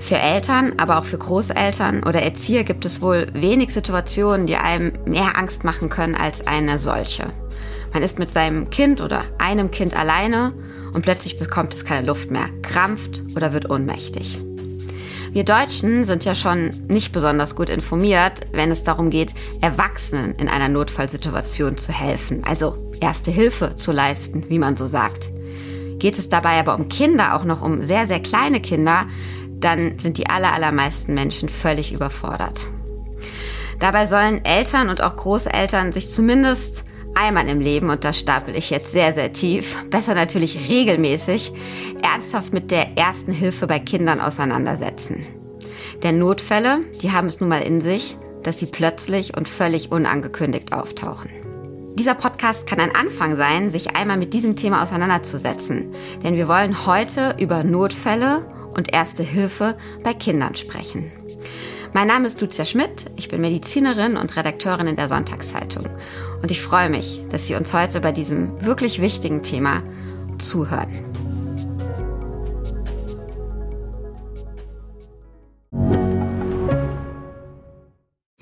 Für Eltern, aber auch für Großeltern oder Erzieher gibt es wohl wenig Situationen, die einem mehr Angst machen können als eine solche. Man ist mit seinem Kind oder einem Kind alleine und plötzlich bekommt es keine Luft mehr, krampft oder wird ohnmächtig. Wir Deutschen sind ja schon nicht besonders gut informiert, wenn es darum geht, Erwachsenen in einer Notfallsituation zu helfen, also erste Hilfe zu leisten, wie man so sagt. Geht es dabei aber um Kinder, auch noch um sehr, sehr kleine Kinder, dann sind die allermeisten Menschen völlig überfordert. Dabei sollen Eltern und auch Großeltern sich zumindest einmal im Leben, und da stapel ich jetzt sehr, sehr tief, besser natürlich regelmäßig, ernsthaft mit der ersten Hilfe bei Kindern auseinandersetzen. Denn Notfälle, die haben es nun mal in sich, dass sie plötzlich und völlig unangekündigt auftauchen. Dieser Podcast kann ein Anfang sein, sich einmal mit diesem Thema auseinanderzusetzen. Denn wir wollen heute über Notfälle und Erste Hilfe bei Kindern sprechen. Mein Name ist Lucia Schmidt, ich bin Medizinerin und Redakteurin in der Sonntagszeitung und ich freue mich, dass Sie uns heute bei diesem wirklich wichtigen Thema zuhören.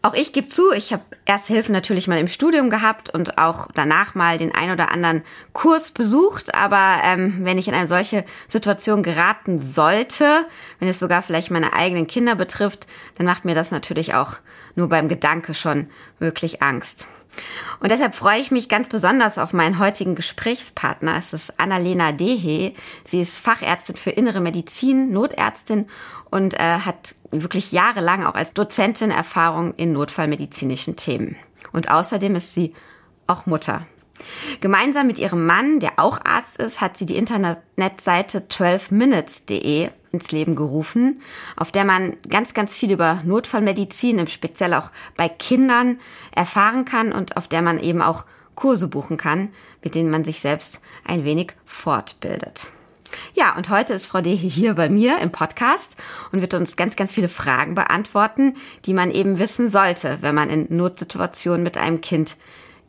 Auch ich gebe zu, ich habe Erste Hilfe natürlich mal im Studium gehabt und auch danach mal den ein oder anderen Kurs besucht. Aber ähm, wenn ich in eine solche Situation geraten sollte, wenn es sogar vielleicht meine eigenen Kinder betrifft, dann macht mir das natürlich auch nur beim Gedanke schon wirklich Angst. Und deshalb freue ich mich ganz besonders auf meinen heutigen Gesprächspartner. Es ist Annalena Dehe. Sie ist Fachärztin für Innere Medizin, Notärztin und äh, hat wirklich jahrelang auch als Dozentin Erfahrung in notfallmedizinischen Themen. Und außerdem ist sie auch Mutter. Gemeinsam mit ihrem Mann, der auch Arzt ist, hat sie die Internetseite 12minutes.de ins Leben gerufen, auf der man ganz, ganz viel über Notfallmedizin, im Speziell auch bei Kindern, erfahren kann und auf der man eben auch Kurse buchen kann, mit denen man sich selbst ein wenig fortbildet. Ja, und heute ist Frau Dehe hier bei mir im Podcast und wird uns ganz, ganz viele Fragen beantworten, die man eben wissen sollte, wenn man in Notsituationen mit einem Kind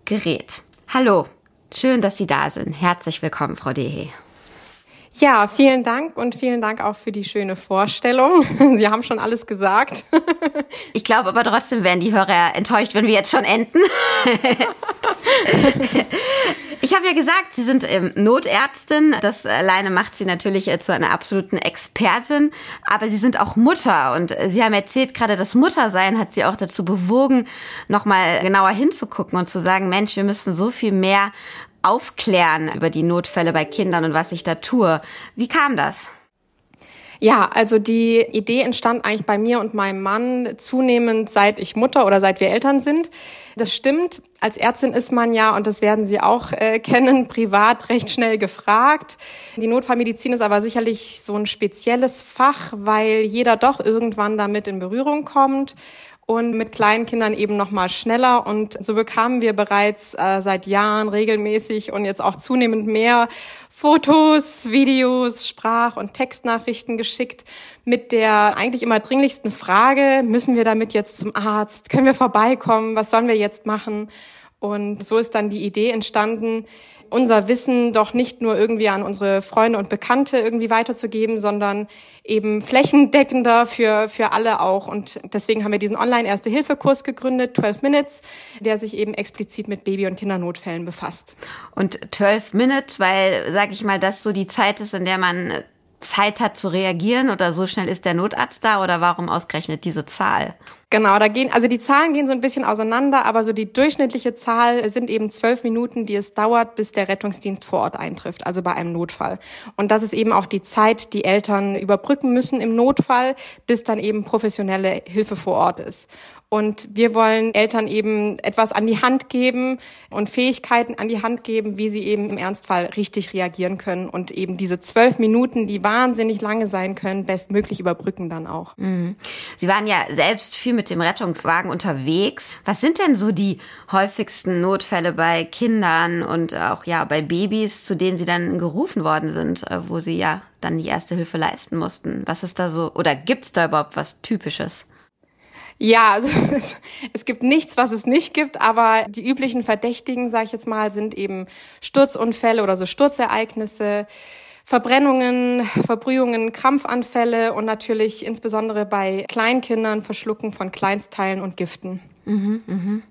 gerät. Hallo, schön, dass Sie da sind. Herzlich willkommen, Frau Dehe. Ja, vielen Dank und vielen Dank auch für die schöne Vorstellung. Sie haben schon alles gesagt. Ich glaube aber trotzdem werden die Hörer enttäuscht, wenn wir jetzt schon enden. Ich habe ja gesagt, Sie sind ähm, Notärztin. Das alleine macht Sie natürlich äh, zu einer absoluten Expertin. Aber Sie sind auch Mutter. Und äh, Sie haben erzählt, gerade das Muttersein hat Sie auch dazu bewogen, nochmal genauer hinzugucken und zu sagen, Mensch, wir müssen so viel mehr aufklären über die Notfälle bei Kindern und was ich da tue. Wie kam das? Ja, also die Idee entstand eigentlich bei mir und meinem Mann zunehmend, seit ich Mutter oder seit wir Eltern sind. Das stimmt. Als Ärztin ist man ja, und das werden Sie auch äh, kennen, privat recht schnell gefragt. Die Notfallmedizin ist aber sicherlich so ein spezielles Fach, weil jeder doch irgendwann damit in Berührung kommt und mit kleinen Kindern eben noch mal schneller und so bekamen wir bereits äh, seit Jahren regelmäßig und jetzt auch zunehmend mehr Fotos, Videos, Sprach- und Textnachrichten geschickt mit der eigentlich immer dringlichsten Frage, müssen wir damit jetzt zum Arzt? Können wir vorbeikommen? Was sollen wir jetzt machen? Und so ist dann die Idee entstanden, unser Wissen doch nicht nur irgendwie an unsere Freunde und Bekannte irgendwie weiterzugeben, sondern eben flächendeckender für, für alle auch. Und deswegen haben wir diesen Online-Erste-Hilfe-Kurs gegründet, 12 Minutes, der sich eben explizit mit Baby- und Kindernotfällen befasst. Und 12 Minutes, weil, sag ich mal, das so die Zeit ist, in der man Zeit hat zu reagieren oder so schnell ist der Notarzt da oder warum ausgerechnet diese Zahl? Genau, da gehen, also die Zahlen gehen so ein bisschen auseinander, aber so die durchschnittliche Zahl sind eben zwölf Minuten, die es dauert, bis der Rettungsdienst vor Ort eintrifft, also bei einem Notfall. Und das ist eben auch die Zeit, die Eltern überbrücken müssen im Notfall, bis dann eben professionelle Hilfe vor Ort ist. Und wir wollen Eltern eben etwas an die Hand geben und Fähigkeiten an die Hand geben, wie sie eben im Ernstfall richtig reagieren können und eben diese zwölf Minuten, die wahnsinnig lange sein können, bestmöglich überbrücken dann auch. Mhm. Sie waren ja selbst viel mit dem Rettungswagen unterwegs. Was sind denn so die häufigsten Notfälle bei Kindern und auch ja bei Babys, zu denen Sie dann gerufen worden sind, äh, wo Sie ja dann die erste Hilfe leisten mussten? Was ist da so oder gibt's da überhaupt was Typisches? Ja, also es, es, gibt nichts, was es nicht gibt, aber die üblichen Verdächtigen, sage ich jetzt mal, sind eben Sturzunfälle oder so Sturzereignisse, Verbrennungen, Verbrühungen, Krampfanfälle und natürlich insbesondere bei Kleinkindern Verschlucken von Kleinstteilen und Giften. Mhm, mh.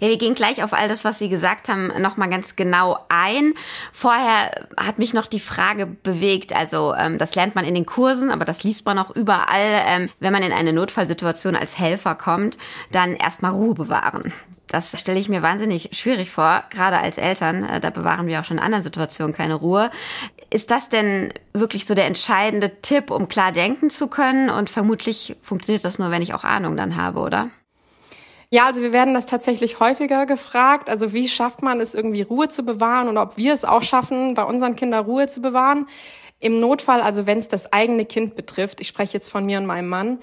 Ja, wir gehen gleich auf all das, was Sie gesagt haben, nochmal ganz genau ein. Vorher hat mich noch die Frage bewegt, also ähm, das lernt man in den Kursen, aber das liest man auch überall, ähm, wenn man in eine Notfallsituation als Helfer kommt, dann erstmal Ruhe bewahren. Das stelle ich mir wahnsinnig schwierig vor, gerade als Eltern. Äh, da bewahren wir auch schon in anderen Situationen keine Ruhe. Ist das denn wirklich so der entscheidende Tipp, um klar denken zu können? Und vermutlich funktioniert das nur, wenn ich auch Ahnung dann habe, oder? Ja, also wir werden das tatsächlich häufiger gefragt. Also wie schafft man es irgendwie Ruhe zu bewahren und ob wir es auch schaffen, bei unseren Kindern Ruhe zu bewahren. Im Notfall, also wenn es das eigene Kind betrifft, ich spreche jetzt von mir und meinem Mann,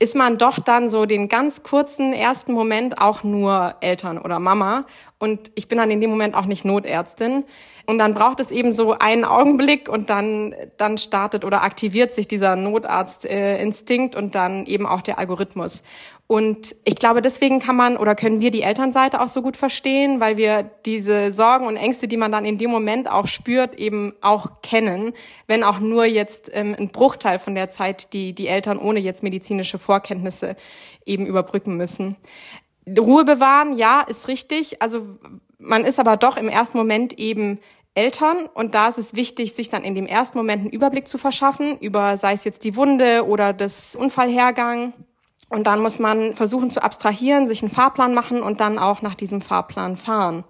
ist man doch dann so den ganz kurzen ersten Moment auch nur Eltern oder Mama. Und ich bin dann in dem Moment auch nicht Notärztin. Und dann braucht es eben so einen Augenblick und dann, dann startet oder aktiviert sich dieser Notarztinstinkt äh, und dann eben auch der Algorithmus. Und ich glaube, deswegen kann man oder können wir die Elternseite auch so gut verstehen, weil wir diese Sorgen und Ängste, die man dann in dem Moment auch spürt, eben auch kennen, wenn auch nur jetzt ähm, ein Bruchteil von der Zeit, die die Eltern ohne jetzt medizinische Vorkenntnisse eben überbrücken müssen. Ruhe bewahren, ja, ist richtig. Also man ist aber doch im ersten Moment eben Eltern und da ist es wichtig, sich dann in dem ersten Moment einen Überblick zu verschaffen über sei es jetzt die Wunde oder das Unfallhergang und dann muss man versuchen zu abstrahieren, sich einen Fahrplan machen und dann auch nach diesem Fahrplan fahren.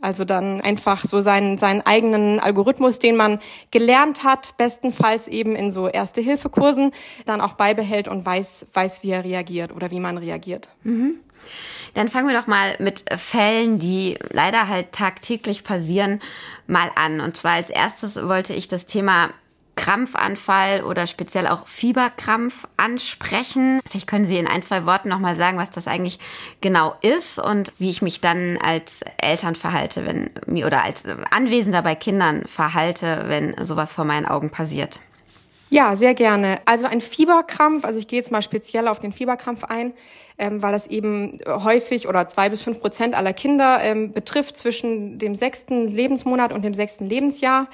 Also dann einfach so seinen, seinen eigenen Algorithmus, den man gelernt hat, bestenfalls eben in so Erste-Hilfe-Kursen, dann auch beibehält und weiß, weiß, wie er reagiert oder wie man reagiert. Mhm. Dann fangen wir doch mal mit Fällen, die leider halt tagtäglich passieren, mal an. Und zwar als erstes wollte ich das Thema Krampfanfall oder speziell auch Fieberkrampf ansprechen. Vielleicht können Sie in ein, zwei Worten nochmal sagen, was das eigentlich genau ist und wie ich mich dann als Eltern verhalte, wenn mir oder als Anwesender bei Kindern verhalte, wenn sowas vor meinen Augen passiert. Ja, sehr gerne. Also ein Fieberkrampf, also ich gehe jetzt mal speziell auf den Fieberkrampf ein, ähm, weil das eben häufig oder zwei bis fünf Prozent aller Kinder ähm, betrifft zwischen dem sechsten Lebensmonat und dem sechsten Lebensjahr.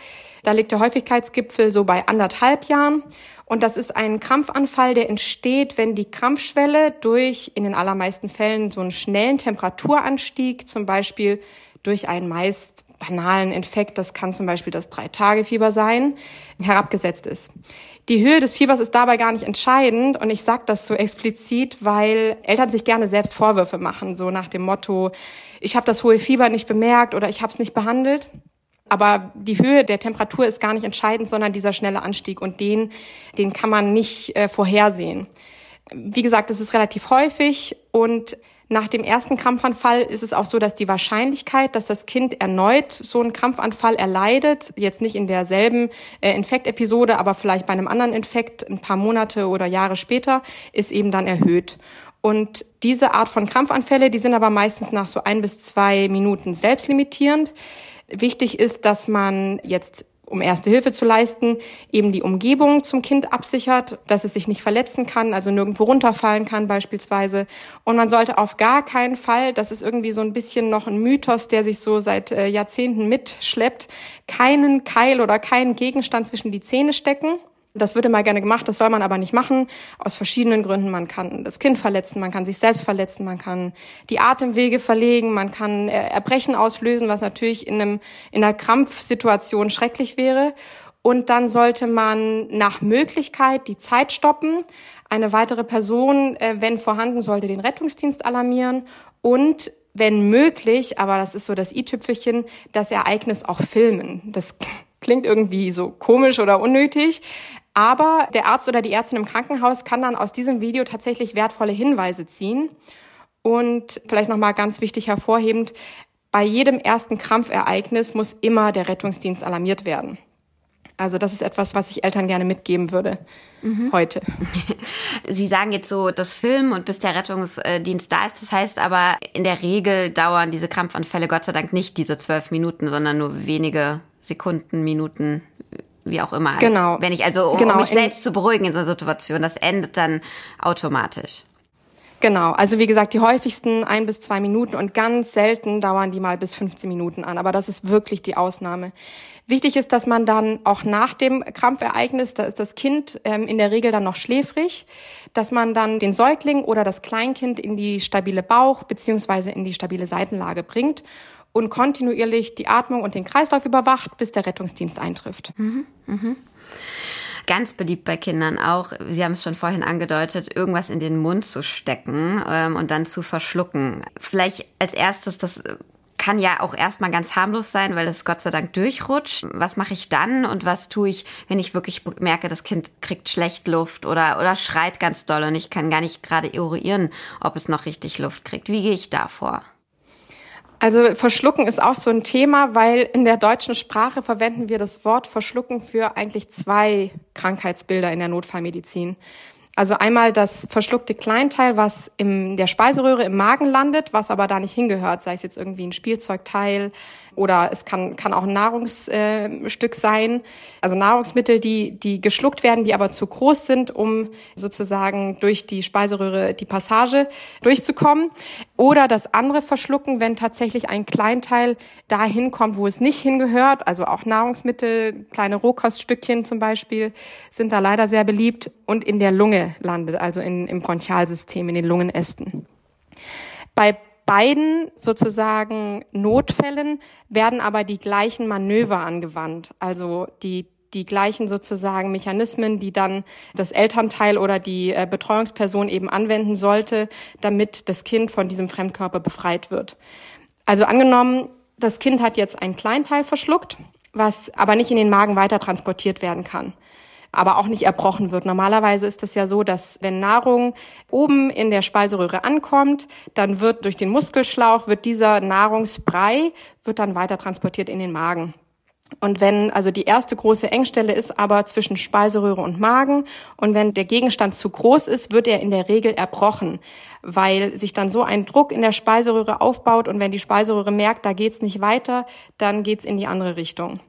Da liegt der Häufigkeitsgipfel so bei anderthalb Jahren. Und das ist ein Krampfanfall, der entsteht, wenn die Krampfschwelle durch in den allermeisten Fällen so einen schnellen Temperaturanstieg, zum Beispiel durch einen meist banalen Infekt, das kann zum Beispiel das Drei-Tage-Fieber sein, herabgesetzt ist. Die Höhe des Fiebers ist dabei gar nicht entscheidend und ich sage das so explizit, weil Eltern sich gerne selbst Vorwürfe machen, so nach dem Motto, ich habe das hohe Fieber nicht bemerkt oder ich habe es nicht behandelt. Aber die Höhe der Temperatur ist gar nicht entscheidend, sondern dieser schnelle Anstieg und den, den kann man nicht äh, vorhersehen. Wie gesagt, es ist relativ häufig und nach dem ersten Krampfanfall ist es auch so, dass die Wahrscheinlichkeit, dass das Kind erneut so einen Krampfanfall erleidet, jetzt nicht in derselben äh, Infektepisode, aber vielleicht bei einem anderen Infekt ein paar Monate oder Jahre später, ist eben dann erhöht. Und diese Art von Krampfanfälle, die sind aber meistens nach so ein bis zwei Minuten selbstlimitierend. Wichtig ist, dass man jetzt um erste Hilfe zu leisten, eben die Umgebung zum Kind absichert, dass es sich nicht verletzen kann, also nirgendwo runterfallen kann beispielsweise. Und man sollte auf gar keinen Fall, das ist irgendwie so ein bisschen noch ein Mythos, der sich so seit äh, Jahrzehnten mitschleppt, keinen Keil oder keinen Gegenstand zwischen die Zähne stecken. Das wird immer gerne gemacht, das soll man aber nicht machen, aus verschiedenen Gründen. Man kann das Kind verletzen, man kann sich selbst verletzen, man kann die Atemwege verlegen, man kann äh, Erbrechen auslösen, was natürlich in, einem, in einer Krampfsituation schrecklich wäre. Und dann sollte man nach Möglichkeit die Zeit stoppen. Eine weitere Person, äh, wenn vorhanden, sollte den Rettungsdienst alarmieren und wenn möglich, aber das ist so das i-Tüpfelchen, das Ereignis auch filmen. Das klingt irgendwie so komisch oder unnötig, aber der Arzt oder die Ärztin im Krankenhaus kann dann aus diesem Video tatsächlich wertvolle Hinweise ziehen. Und vielleicht nochmal ganz wichtig hervorhebend, bei jedem ersten Krampfereignis muss immer der Rettungsdienst alarmiert werden. Also das ist etwas, was ich Eltern gerne mitgeben würde mhm. heute. Sie sagen jetzt so, das Film und bis der Rettungsdienst da ist. Das heißt aber, in der Regel dauern diese Krampfanfälle Gott sei Dank nicht diese zwölf Minuten, sondern nur wenige Sekunden, Minuten, wie auch immer. Genau. Wenn ich also, um, genau. um mich selbst zu beruhigen in so einer Situation, das endet dann automatisch. Genau, also wie gesagt, die häufigsten ein bis zwei Minuten und ganz selten dauern die mal bis 15 Minuten an. Aber das ist wirklich die Ausnahme. Wichtig ist, dass man dann auch nach dem Krampfereignis, da ist das Kind ähm, in der Regel dann noch schläfrig, dass man dann den Säugling oder das Kleinkind in die stabile Bauch- beziehungsweise in die stabile Seitenlage bringt und kontinuierlich die Atmung und den Kreislauf überwacht, bis der Rettungsdienst eintrifft. Mhm, mh. Ganz beliebt bei Kindern auch, Sie haben es schon vorhin angedeutet, irgendwas in den Mund zu stecken ähm, und dann zu verschlucken. Vielleicht als erstes, das kann ja auch erstmal ganz harmlos sein, weil es Gott sei Dank durchrutscht. Was mache ich dann und was tue ich, wenn ich wirklich merke, das Kind kriegt schlecht Luft oder, oder schreit ganz doll und ich kann gar nicht gerade eruieren, ob es noch richtig Luft kriegt. Wie gehe ich da vor? Also verschlucken ist auch so ein Thema, weil in der deutschen Sprache verwenden wir das Wort verschlucken für eigentlich zwei Krankheitsbilder in der Notfallmedizin. Also einmal das verschluckte Kleinteil, was in der Speiseröhre im Magen landet, was aber da nicht hingehört, sei es jetzt irgendwie ein Spielzeugteil, oder es kann, kann auch ein Nahrungsstück sein, also Nahrungsmittel, die, die geschluckt werden, die aber zu groß sind, um sozusagen durch die Speiseröhre die Passage durchzukommen. Oder das andere verschlucken, wenn tatsächlich ein Kleinteil dahin kommt, wo es nicht hingehört, also auch Nahrungsmittel, kleine Rohkoststückchen zum Beispiel, sind da leider sehr beliebt. Und in der Lunge landet, also in, im Bronchialsystem, in den Lungenästen. Bei beiden sozusagen Notfällen werden aber die gleichen Manöver angewandt, also die die gleichen sozusagen Mechanismen, die dann das Elternteil oder die äh, Betreuungsperson eben anwenden sollte, damit das Kind von diesem Fremdkörper befreit wird. Also angenommen, das Kind hat jetzt ein Kleinteil verschluckt, was aber nicht in den Magen weiter transportiert werden kann aber auch nicht erbrochen wird. Normalerweise ist es ja so, dass wenn Nahrung oben in der Speiseröhre ankommt, dann wird durch den Muskelschlauch, wird dieser Nahrungsbrei, wird dann weiter transportiert in den Magen. Und wenn, also die erste große Engstelle ist aber zwischen Speiseröhre und Magen und wenn der Gegenstand zu groß ist, wird er in der Regel erbrochen, weil sich dann so ein Druck in der Speiseröhre aufbaut und wenn die Speiseröhre merkt, da geht's nicht weiter, dann geht's in die andere Richtung.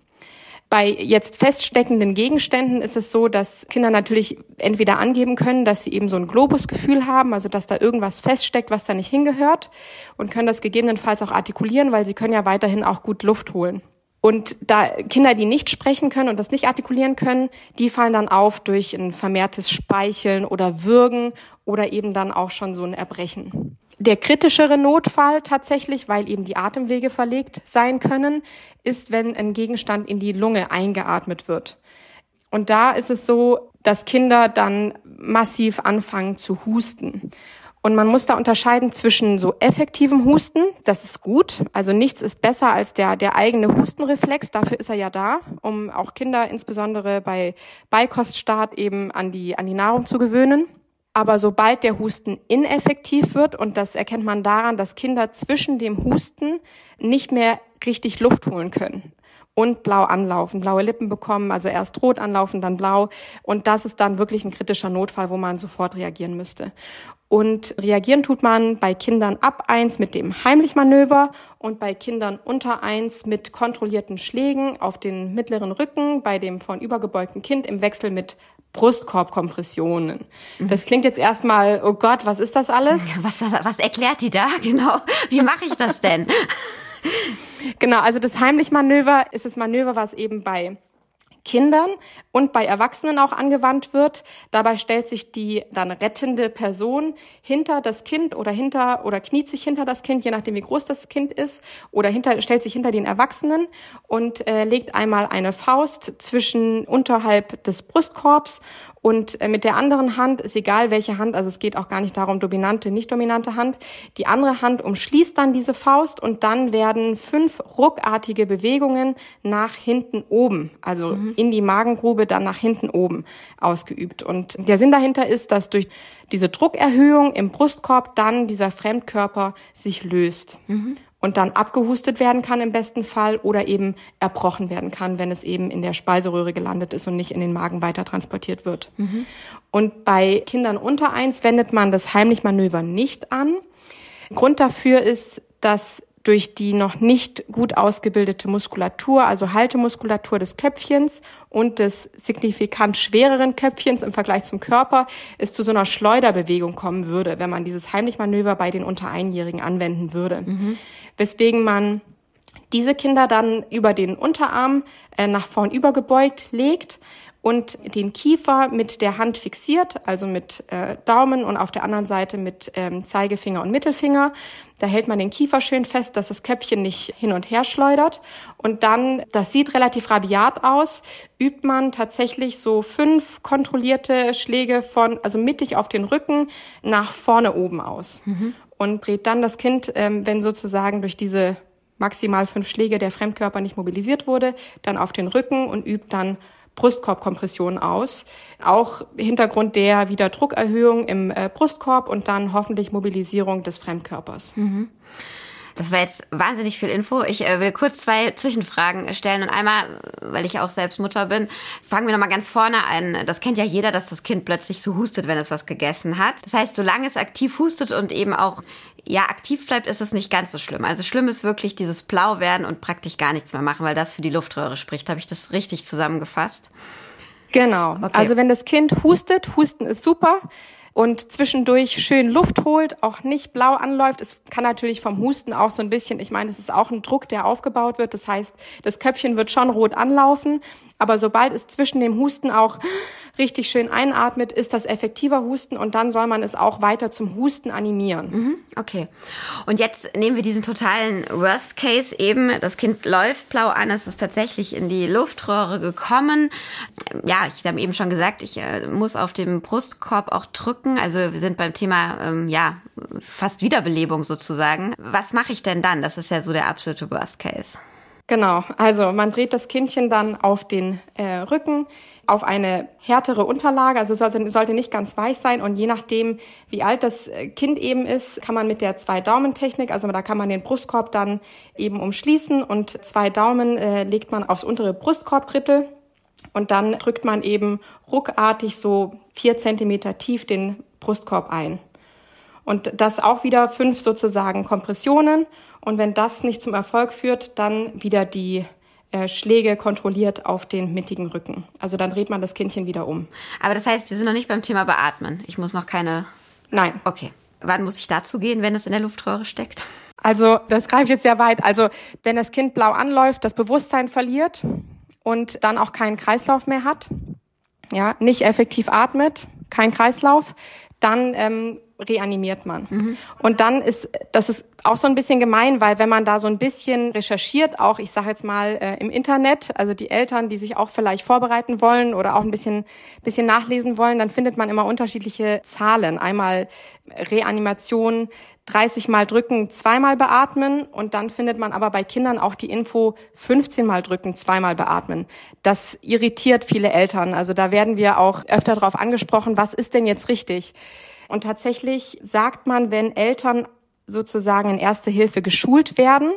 Bei jetzt feststeckenden Gegenständen ist es so, dass Kinder natürlich entweder angeben können, dass sie eben so ein Globusgefühl haben, also dass da irgendwas feststeckt, was da nicht hingehört und können das gegebenenfalls auch artikulieren, weil sie können ja weiterhin auch gut Luft holen. Und da Kinder, die nicht sprechen können und das nicht artikulieren können, die fallen dann auf durch ein vermehrtes Speicheln oder Würgen oder eben dann auch schon so ein Erbrechen. Der kritischere Notfall tatsächlich, weil eben die Atemwege verlegt sein können, ist, wenn ein Gegenstand in die Lunge eingeatmet wird. Und da ist es so, dass Kinder dann massiv anfangen zu husten. Und man muss da unterscheiden zwischen so effektivem Husten, das ist gut, also nichts ist besser als der, der eigene Hustenreflex, dafür ist er ja da, um auch Kinder insbesondere bei Beikoststart eben an die, an die Nahrung zu gewöhnen. Aber sobald der Husten ineffektiv wird, und das erkennt man daran, dass Kinder zwischen dem Husten nicht mehr richtig Luft holen können und blau anlaufen, blaue Lippen bekommen, also erst rot anlaufen, dann blau. Und das ist dann wirklich ein kritischer Notfall, wo man sofort reagieren müsste. Und reagieren tut man bei Kindern ab eins mit dem Heimlichmanöver und bei Kindern unter eins mit kontrollierten Schlägen auf den mittleren Rücken, bei dem von übergebeugten Kind im Wechsel mit Brustkorbkompressionen. Mhm. Das klingt jetzt erstmal, oh Gott, was ist das alles? Was, was erklärt die da genau? Wie mache ich das denn? genau, also das Heimlichmanöver ist das Manöver, was eben bei Kindern und bei Erwachsenen auch angewandt wird. Dabei stellt sich die dann rettende Person hinter das Kind oder hinter oder kniet sich hinter das Kind, je nachdem wie groß das Kind ist, oder hinter, stellt sich hinter den Erwachsenen und äh, legt einmal eine Faust zwischen unterhalb des Brustkorbs Und äh, mit der anderen Hand ist egal welche Hand, also es geht auch gar nicht darum, dominante, nicht dominante Hand. Die andere Hand umschließt dann diese Faust und dann werden fünf ruckartige Bewegungen nach hinten oben, also mhm. in die Magengrube, dann nach hinten oben ausgeübt. Und der Sinn dahinter ist, dass durch diese Druckerhöhung im Brustkorb dann dieser Fremdkörper sich löst. Mhm und dann abgehustet werden kann im besten Fall oder eben erbrochen werden kann, wenn es eben in der Speiseröhre gelandet ist und nicht in den Magen weiter transportiert wird. Mhm. Und bei Kindern unter eins wendet man das Heimlich-Manöver nicht an. Grund dafür ist, dass durch die noch nicht gut ausgebildete Muskulatur, also Haltemuskulatur des Köpfchens und des signifikant schwereren Köpfchens im Vergleich zum Körper, es zu so einer Schleuderbewegung kommen würde, wenn man dieses Heimlich-Manöver bei den unter Einjährigen anwenden würde. Mhm weswegen man diese Kinder dann über den Unterarm äh, nach vorn übergebeugt legt und den Kiefer mit der Hand fixiert, also mit äh, Daumen und auf der anderen Seite mit ähm, Zeigefinger und Mittelfinger. Da hält man den Kiefer schön fest, dass das Köpfchen nicht hin und her schleudert. Und dann, das sieht relativ rabiat aus, übt man tatsächlich so fünf kontrollierte Schläge von, also mittig auf den Rücken nach vorne oben aus. Mhm und dreht dann das Kind, ähm, wenn sozusagen durch diese maximal fünf Schläge der Fremdkörper nicht mobilisiert wurde, dann auf den Rücken und übt dann Brustkorbkompression aus. Auch Hintergrund der Wiederdruckerhöhung im äh, Brustkorb und dann hoffentlich Mobilisierung des Fremdkörpers. Mhm. Das war jetzt wahnsinnig viel Info. Ich äh, will kurz zwei Zwischenfragen stellen. Und einmal, weil ich auch selbst Mutter bin, fangen wir nochmal ganz vorne an. Das kennt ja jeder, dass das Kind plötzlich so hustet, wenn es was gegessen hat. Das heißt, solange es aktiv hustet und eben auch ja, aktiv bleibt, ist es nicht ganz so schlimm. Also schlimm ist wirklich dieses Blau werden und praktisch gar nichts mehr machen, weil das für die Luftröhre spricht. Habe ich das richtig zusammengefasst? Genau. Okay. Also wenn das Kind hustet, Husten ist super und zwischendurch schön Luft holt, auch nicht blau anläuft. Es kann natürlich vom Husten auch so ein bisschen, ich meine, es ist auch ein Druck, der aufgebaut wird. Das heißt, das Köpfchen wird schon rot anlaufen, aber sobald es zwischen dem Husten auch richtig schön einatmet, ist das effektiver Husten und dann soll man es auch weiter zum Husten animieren. Mhm, okay. Und jetzt nehmen wir diesen totalen Worst Case eben. Das Kind läuft blau an, es ist tatsächlich in die Luftröhre gekommen. Ja, ich habe eben schon gesagt, ich äh, muss auf dem Brustkorb auch drücken. Also wir sind beim Thema, ähm, ja, fast Wiederbelebung sozusagen. Was mache ich denn dann? Das ist ja so der absolute Worst Case. Genau, also man dreht das Kindchen dann auf den äh, Rücken, auf eine härtere Unterlage, also sollte, nicht ganz weich sein. Und je nachdem, wie alt das äh, Kind eben ist, kann man mit der Zwei-Daumen-Technik, also da kann man den Brustkorb dann eben umschließen und zwei Daumen äh, legt man aufs untere Brustkorbdrittel und dann drückt man eben ruckartig so vier Zentimeter tief den Brustkorb ein. Und das auch wieder fünf sozusagen Kompressionen. Und wenn das nicht zum Erfolg führt, dann wieder die äh, Schläge kontrolliert auf den mittigen Rücken. Also dann dreht man das Kindchen wieder um. Aber das heißt, wir sind noch nicht beim Thema Beatmen. Ich muss noch keine. Nein. Okay. Wann muss ich dazu gehen, wenn es in der Luftröhre steckt? Also, das greift jetzt sehr weit. Also, wenn das Kind blau anläuft, das Bewusstsein verliert und dann auch keinen Kreislauf mehr hat, ja, nicht effektiv atmet, kein Kreislauf, dann ähm, reanimiert man. Mhm. Und dann ist, das ist auch so ein bisschen gemein, weil wenn man da so ein bisschen recherchiert, auch ich sage jetzt mal äh, im Internet, also die Eltern, die sich auch vielleicht vorbereiten wollen oder auch ein bisschen, bisschen nachlesen wollen, dann findet man immer unterschiedliche Zahlen. Einmal Reanimation, 30 Mal drücken, zweimal beatmen und dann findet man aber bei Kindern auch die Info 15 Mal drücken, zweimal beatmen. Das irritiert viele Eltern. Also da werden wir auch öfter darauf angesprochen, was ist denn jetzt richtig? Und tatsächlich sagt man, wenn Eltern sozusagen in Erste Hilfe geschult werden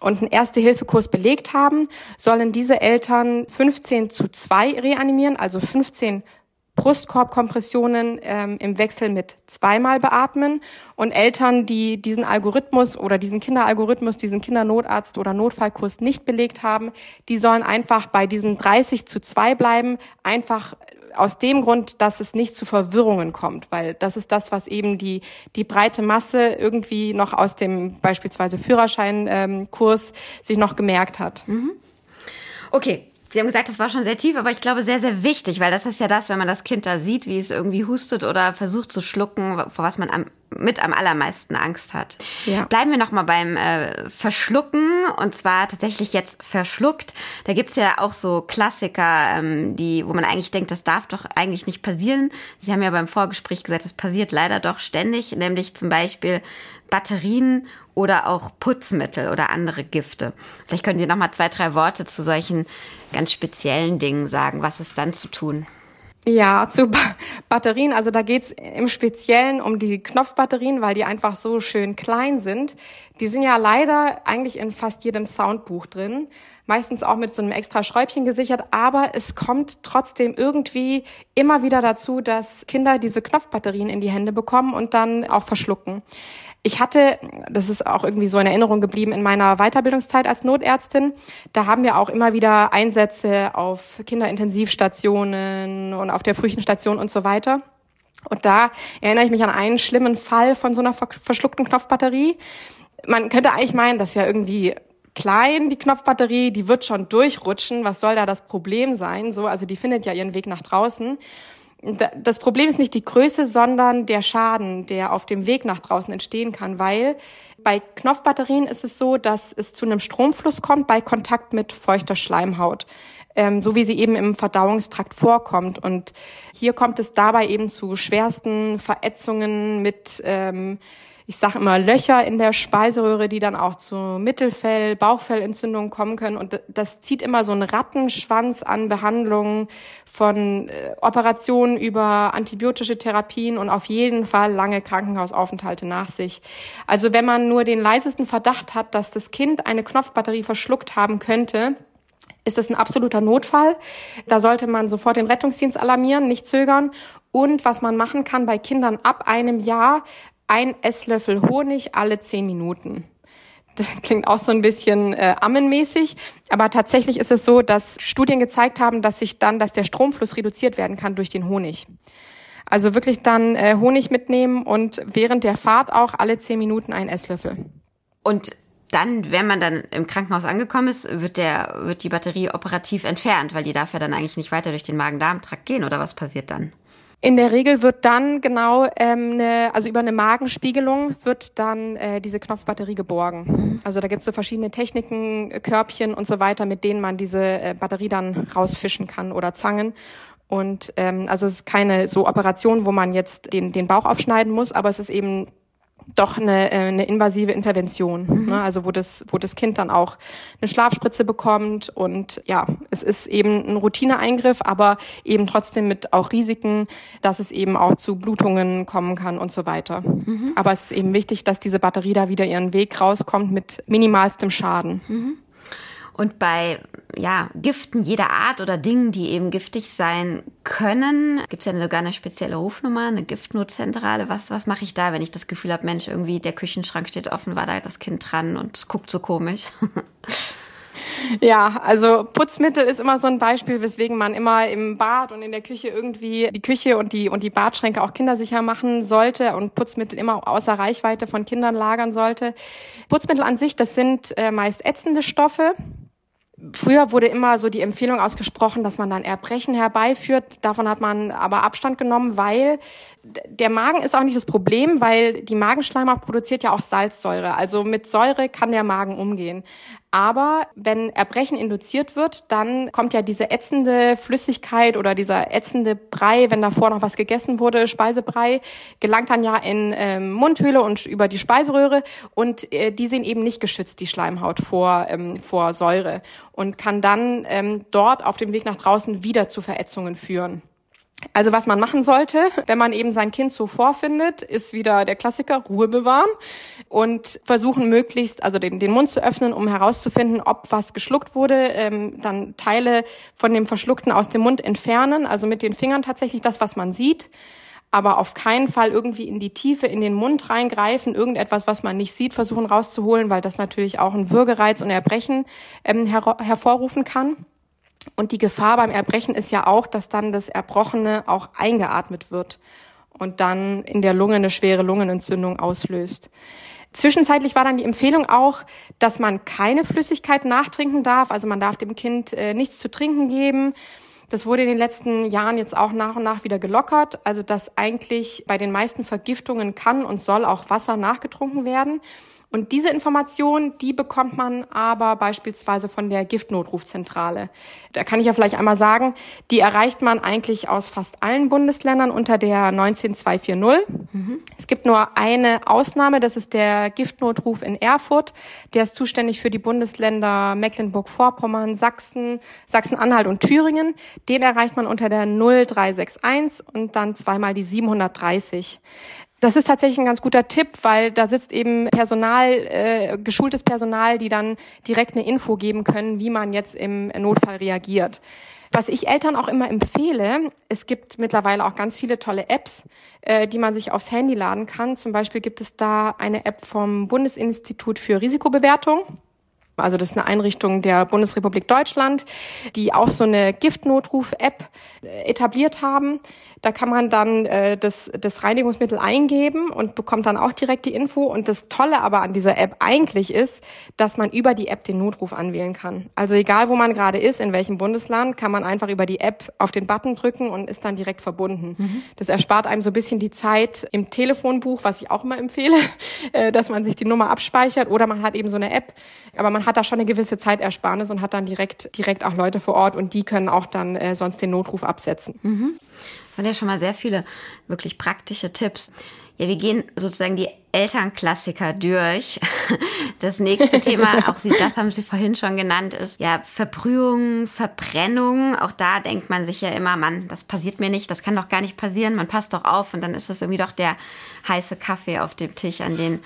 und einen Erste-Hilfe-Kurs belegt haben, sollen diese Eltern 15 zu 2 reanimieren, also 15 Brustkorbkompressionen ähm, im Wechsel mit zweimal beatmen. Und Eltern, die diesen Algorithmus oder diesen Kinderalgorithmus, diesen Kindernotarzt oder Notfallkurs nicht belegt haben, die sollen einfach bei diesen 30 zu 2 bleiben, einfach aus dem Grund, dass es nicht zu Verwirrungen kommt, weil das ist das, was eben die, die breite Masse irgendwie noch aus dem beispielsweise Führerscheinkurs ähm, sich noch gemerkt hat. Mhm. Okay, Sie haben gesagt, das war schon sehr tief, aber ich glaube sehr, sehr wichtig, weil das ist ja das, wenn man das Kind da sieht, wie es irgendwie hustet oder versucht zu schlucken, vor was man am, mit am allermeisten Angst hat. Ja. Bleiben wir nochmal beim äh, Verschlucken und zwar tatsächlich jetzt verschluckt. Da gibt's ja auch so Klassiker, ähm, die, wo man eigentlich denkt, das darf doch eigentlich nicht passieren. Sie haben ja beim Vorgespräch gesagt, das passiert leider doch ständig, nämlich zum Beispiel Batterien oder auch Putzmittel oder andere Gifte. Vielleicht können Sie noch mal zwei, drei Worte zu solchen ganz speziellen Dingen sagen. Was ist dann zu tun? Ja, zu ba Batterien. Also da geht's im Speziellen um die Knopfbatterien, weil die einfach so schön klein sind. Die sind ja leider eigentlich in fast jedem Soundbuch drin. Meistens auch mit so einem extra Schräubchen gesichert. Aber es kommt trotzdem irgendwie immer wieder dazu, dass Kinder diese Knopfbatterien in die Hände bekommen und dann auch verschlucken. Ich hatte, das ist auch irgendwie so in Erinnerung geblieben in meiner Weiterbildungszeit als Notärztin, da haben wir auch immer wieder Einsätze auf Kinderintensivstationen und auf der Frühchenstation und so weiter. Und da erinnere ich mich an einen schlimmen Fall von so einer verschluckten Knopfbatterie. Man könnte eigentlich meinen, das ist ja irgendwie klein, die Knopfbatterie, die wird schon durchrutschen. Was soll da das Problem sein? So, also die findet ja ihren Weg nach draußen das Problem ist nicht die Größe, sondern der Schaden, der auf dem Weg nach draußen entstehen kann, weil bei Knopfbatterien ist es so, dass es zu einem Stromfluss kommt bei Kontakt mit feuchter Schleimhaut, ähm, so wie sie eben im Verdauungstrakt vorkommt. Und hier kommt es dabei eben zu schwersten Verätzungen mit ähm, ich sage immer Löcher in der Speiseröhre, die dann auch zu Mittelfell, Bauchfellentzündungen kommen können. Und das zieht immer so einen Rattenschwanz an Behandlungen von äh, Operationen über antibiotische Therapien und auf jeden Fall lange Krankenhausaufenthalte nach sich. Also wenn man nur den leisesten Verdacht hat, dass das Kind eine Knopfbatterie verschluckt haben könnte, ist das ein absoluter Notfall. Da sollte man sofort den Rettungsdienst alarmieren, nicht zögern. Und was man machen kann bei Kindern ab einem Jahr, ein Esslöffel Honig alle zehn Minuten. Das klingt auch so ein bisschen äh, ammenmäßig, aber tatsächlich ist es so, dass Studien gezeigt haben, dass sich dann, dass der Stromfluss reduziert werden kann durch den Honig. Also wirklich dann äh, Honig mitnehmen und während der Fahrt auch alle zehn Minuten ein Esslöffel. Und dann, wenn man dann im Krankenhaus angekommen ist, wird der, wird die Batterie operativ entfernt, weil die darf ja dann eigentlich nicht weiter durch den Magen-Darm-Trakt gehen, oder was passiert dann? In der Regel wird dann genau, ähm, ne, also über eine Magenspiegelung wird dann äh, diese Knopfbatterie geborgen. Mhm. Also da gibt es so verschiedene Techniken, Körbchen und so weiter, mit denen man diese äh, Batterie dann rausfischen kann oder Zangen. Und ähm, also es ist keine so Operation, wo man jetzt den, den Bauch aufschneiden muss, aber es ist eben doch eine, äh, eine invasive Intervention, mhm. ne? also wo das, wo das Kind dann auch eine Schlafspritze bekommt und ja, es ist eben ein Routineeingriff, aber eben trotzdem mit auch Risiken, dass es eben auch zu Blutungen kommen kann und so weiter. Mhm. Aber es ist eben wichtig, dass diese Batterie da wieder ihren Weg rauskommt mit minimalstem Schaden. Mhm. Und bei ja, Giften jeder Art oder Dingen, die eben giftig sein können, gibt es ja sogar eine spezielle Rufnummer, eine Giftnotzentrale. Was, was mache ich da, wenn ich das Gefühl habe, Mensch, irgendwie der Küchenschrank steht offen, war da das Kind dran und es guckt so komisch? Ja, also Putzmittel ist immer so ein Beispiel, weswegen man immer im Bad und in der Küche irgendwie die Küche und die und die Badschränke auch kindersicher machen sollte und Putzmittel immer außer Reichweite von Kindern lagern sollte. Putzmittel an sich, das sind äh, meist ätzende Stoffe, Früher wurde immer so die Empfehlung ausgesprochen, dass man dann Erbrechen herbeiführt. Davon hat man aber Abstand genommen, weil der Magen ist auch nicht das Problem, weil die Magenschleimhaut produziert ja auch Salzsäure. Also mit Säure kann der Magen umgehen. Aber wenn Erbrechen induziert wird, dann kommt ja diese ätzende Flüssigkeit oder dieser ätzende Brei, wenn davor noch was gegessen wurde, Speisebrei, gelangt dann ja in ähm, Mundhöhle und über die Speiseröhre und äh, die sind eben nicht geschützt, die Schleimhaut vor, ähm, vor Säure und kann dann ähm, dort auf dem Weg nach draußen wieder zu Verätzungen führen. Also was man machen sollte, wenn man eben sein Kind so vorfindet, ist wieder der Klassiker Ruhe bewahren und versuchen möglichst, also den, den Mund zu öffnen, um herauszufinden, ob was geschluckt wurde, ähm, dann Teile von dem Verschluckten aus dem Mund entfernen, also mit den Fingern tatsächlich das, was man sieht, aber auf keinen Fall irgendwie in die Tiefe in den Mund reingreifen, irgendetwas, was man nicht sieht, versuchen rauszuholen, weil das natürlich auch einen Würgereiz und Erbrechen ähm, her hervorrufen kann. Und die Gefahr beim Erbrechen ist ja auch, dass dann das Erbrochene auch eingeatmet wird und dann in der Lunge eine schwere Lungenentzündung auslöst. Zwischenzeitlich war dann die Empfehlung auch, dass man keine Flüssigkeit nachtrinken darf. Also man darf dem Kind äh, nichts zu trinken geben. Das wurde in den letzten Jahren jetzt auch nach und nach wieder gelockert. Also dass eigentlich bei den meisten Vergiftungen kann und soll auch Wasser nachgetrunken werden. Und diese Information, die bekommt man aber beispielsweise von der Giftnotrufzentrale. Da kann ich ja vielleicht einmal sagen, die erreicht man eigentlich aus fast allen Bundesländern unter der 19240. Mhm. Es gibt nur eine Ausnahme, das ist der Giftnotruf in Erfurt. Der ist zuständig für die Bundesländer Mecklenburg-Vorpommern, Sachsen, Sachsen-Anhalt und Thüringen. Den erreicht man unter der 0361 und dann zweimal die 730. Das ist tatsächlich ein ganz guter Tipp, weil da sitzt eben Personal, äh, geschultes Personal, die dann direkt eine Info geben können, wie man jetzt im Notfall reagiert. Was ich Eltern auch immer empfehle, es gibt mittlerweile auch ganz viele tolle Apps, äh, die man sich aufs Handy laden kann. Zum Beispiel gibt es da eine App vom Bundesinstitut für Risikobewertung. Also das ist eine Einrichtung der Bundesrepublik Deutschland, die auch so eine Giftnotruf-App äh, etabliert haben. Da kann man dann äh, das, das Reinigungsmittel eingeben und bekommt dann auch direkt die Info. Und das Tolle aber an dieser App eigentlich ist, dass man über die App den Notruf anwählen kann. Also egal, wo man gerade ist, in welchem Bundesland, kann man einfach über die App auf den Button drücken und ist dann direkt verbunden. Mhm. Das erspart einem so ein bisschen die Zeit im Telefonbuch, was ich auch immer empfehle, äh, dass man sich die Nummer abspeichert oder man hat eben so eine App. Aber man hat da schon eine gewisse Zeitersparnis und hat dann direkt, direkt auch Leute vor Ort und die können auch dann äh, sonst den Notruf absetzen. Mhm. Das sind ja schon mal sehr viele wirklich praktische Tipps. Ja, wir gehen sozusagen die Elternklassiker durch. Das nächste Thema, auch Sie, das haben Sie vorhin schon genannt, ist ja Verbrühung, Verbrennung. Auch da denkt man sich ja immer, Mann, das passiert mir nicht, das kann doch gar nicht passieren. Man passt doch auf und dann ist es irgendwie doch der heiße Kaffee auf dem Tisch, an den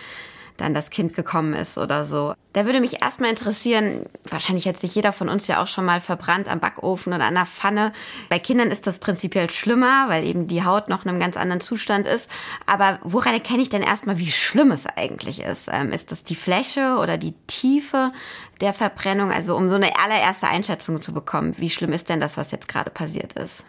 dann das Kind gekommen ist oder so. Da würde mich erstmal interessieren, wahrscheinlich hat sich jeder von uns ja auch schon mal verbrannt am Backofen oder an der Pfanne. Bei Kindern ist das prinzipiell schlimmer, weil eben die Haut noch in einem ganz anderen Zustand ist. Aber woran erkenne ich denn erstmal, wie schlimm es eigentlich ist? Ähm, ist das die Fläche oder die Tiefe der Verbrennung? Also um so eine allererste Einschätzung zu bekommen, wie schlimm ist denn das, was jetzt gerade passiert ist?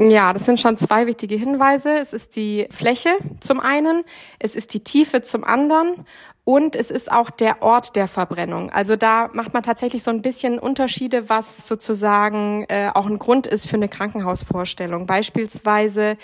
Ja, das sind schon zwei wichtige Hinweise. Es ist die Fläche zum einen, es ist die Tiefe zum anderen und es ist auch der Ort der Verbrennung. Also da macht man tatsächlich so ein bisschen Unterschiede, was sozusagen äh, auch ein Grund ist für eine Krankenhausvorstellung. Beispielsweise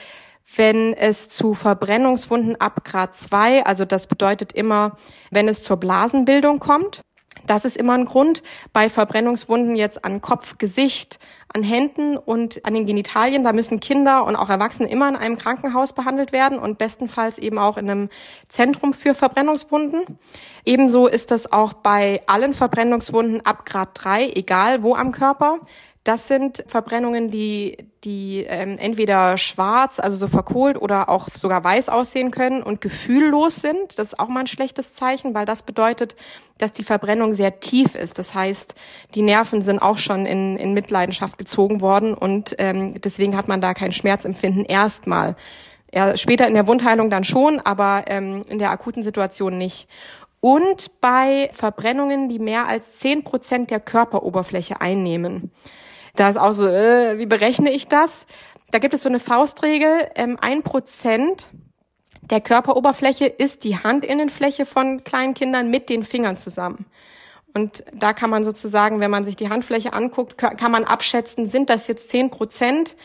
wenn es zu Verbrennungswunden ab Grad 2, also das bedeutet immer, wenn es zur Blasenbildung kommt, das ist immer ein Grund. Bei Verbrennungswunden jetzt an Kopf, Gesicht, an Händen und an den Genitalien, da müssen Kinder und auch Erwachsene immer in einem Krankenhaus behandelt werden und bestenfalls eben auch in einem Zentrum für Verbrennungswunden. Ebenso ist das auch bei allen Verbrennungswunden ab Grad 3, egal wo am Körper. Das sind Verbrennungen, die, die ähm, entweder schwarz, also so verkohlt oder auch sogar weiß aussehen können und gefühllos sind. Das ist auch mal ein schlechtes Zeichen, weil das bedeutet, dass die Verbrennung sehr tief ist. Das heißt, die Nerven sind auch schon in, in Mitleidenschaft gezogen worden und ähm, deswegen hat man da kein Schmerzempfinden erstmal. Ja, später in der Wundheilung dann schon, aber ähm, in der akuten Situation nicht und bei Verbrennungen, die mehr als zehn Prozent der Körperoberfläche einnehmen. Da ist auch so, äh, wie berechne ich das? Da gibt es so eine Faustregel, ähm, ein Prozent der Körperoberfläche ist die Handinnenfläche von kleinen Kindern mit den Fingern zusammen. Und da kann man sozusagen, wenn man sich die Handfläche anguckt, kann man abschätzen, sind das jetzt zehn Prozent?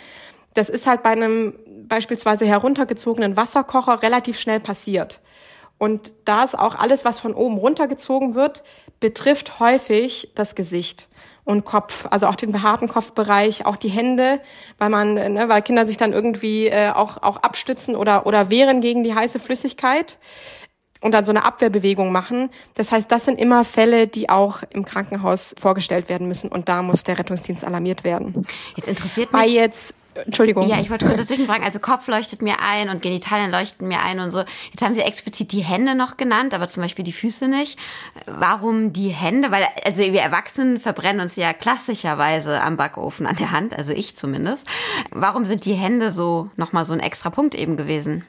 Das ist halt bei einem beispielsweise heruntergezogenen Wasserkocher relativ schnell passiert. Und da ist auch alles, was von oben runtergezogen wird, betrifft häufig das Gesicht und Kopf, also auch den behaarten Kopfbereich, auch die Hände, weil man, ne, weil Kinder sich dann irgendwie äh, auch auch abstützen oder oder wehren gegen die heiße Flüssigkeit und dann so eine Abwehrbewegung machen. Das heißt, das sind immer Fälle, die auch im Krankenhaus vorgestellt werden müssen und da muss der Rettungsdienst alarmiert werden. Jetzt interessiert mich. Bei jetzt Entschuldigung. Ja, ich wollte kurz dazwischen fragen. Also Kopf leuchtet mir ein und Genitalien leuchten mir ein und so. Jetzt haben Sie explizit die Hände noch genannt, aber zum Beispiel die Füße nicht. Warum die Hände? Weil, also wir Erwachsenen verbrennen uns ja klassischerweise am Backofen an der Hand, also ich zumindest. Warum sind die Hände so nochmal so ein extra Punkt eben gewesen?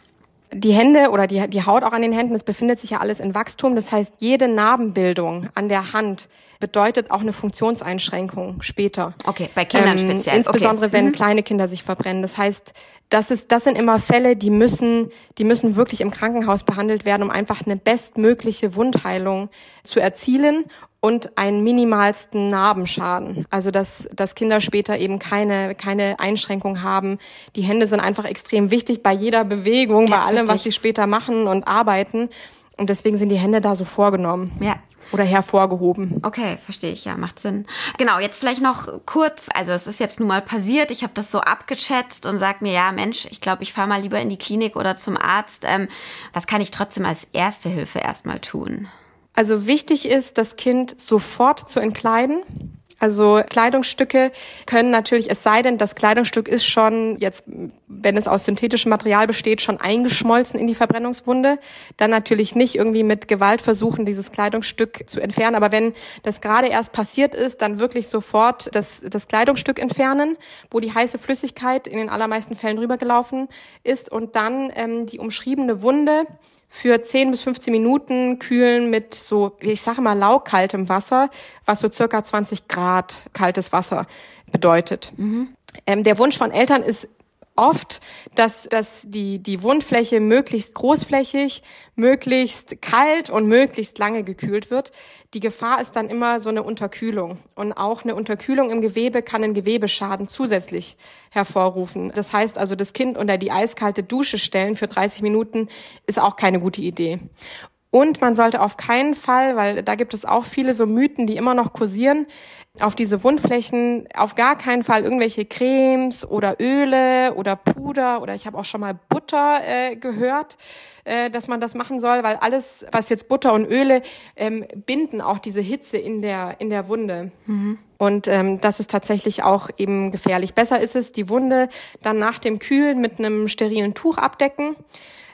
Die Hände oder die, die Haut auch an den Händen, das befindet sich ja alles in Wachstum. Das heißt, jede Narbenbildung an der Hand bedeutet auch eine Funktionseinschränkung später. Okay, bei Kindern ähm, speziell. Insbesondere okay. wenn mhm. kleine Kinder sich verbrennen. Das heißt, das ist, das sind immer Fälle, die müssen, die müssen wirklich im Krankenhaus behandelt werden, um einfach eine bestmögliche Wundheilung zu erzielen und einen minimalsten Narbenschaden. Also dass, dass Kinder später eben keine, keine Einschränkung haben. Die Hände sind einfach extrem wichtig bei jeder Bewegung, ja, bei allem, richtig. was sie später machen und arbeiten. Und deswegen sind die Hände da so vorgenommen. Ja, oder hervorgehoben. Okay, verstehe ich, ja, macht Sinn. Genau, jetzt vielleicht noch kurz, also es ist jetzt nun mal passiert, ich habe das so abgeschätzt und sag mir, ja, Mensch, ich glaube, ich fahre mal lieber in die Klinik oder zum Arzt. Ähm, was kann ich trotzdem als erste Hilfe erstmal tun? Also wichtig ist, das Kind sofort zu entkleiden. Also Kleidungsstücke können natürlich, es sei denn, das Kleidungsstück ist schon jetzt, wenn es aus synthetischem Material besteht, schon eingeschmolzen in die Verbrennungswunde, dann natürlich nicht irgendwie mit Gewalt versuchen, dieses Kleidungsstück zu entfernen. Aber wenn das gerade erst passiert ist, dann wirklich sofort das, das Kleidungsstück entfernen, wo die heiße Flüssigkeit in den allermeisten Fällen rübergelaufen ist und dann ähm, die umschriebene Wunde für 10 bis 15 Minuten kühlen mit so, ich sage mal, laukaltem Wasser, was so circa 20 Grad kaltes Wasser bedeutet. Mhm. Ähm, der Wunsch von Eltern ist oft, dass, dass die, die Wundfläche möglichst großflächig, möglichst kalt und möglichst lange gekühlt wird. Die Gefahr ist dann immer so eine Unterkühlung. Und auch eine Unterkühlung im Gewebe kann einen Gewebeschaden zusätzlich hervorrufen. Das heißt also, das Kind unter die eiskalte Dusche stellen für 30 Minuten ist auch keine gute Idee. Und man sollte auf keinen Fall, weil da gibt es auch viele so Mythen, die immer noch kursieren, auf diese Wundflächen auf gar keinen Fall irgendwelche Cremes oder Öle oder Puder oder ich habe auch schon mal Butter äh, gehört, äh, dass man das machen soll, weil alles, was jetzt Butter und Öle ähm, binden, auch diese Hitze in der in der Wunde. Mhm. Und ähm, das ist tatsächlich auch eben gefährlich. Besser ist es, die Wunde dann nach dem Kühlen mit einem sterilen Tuch abdecken.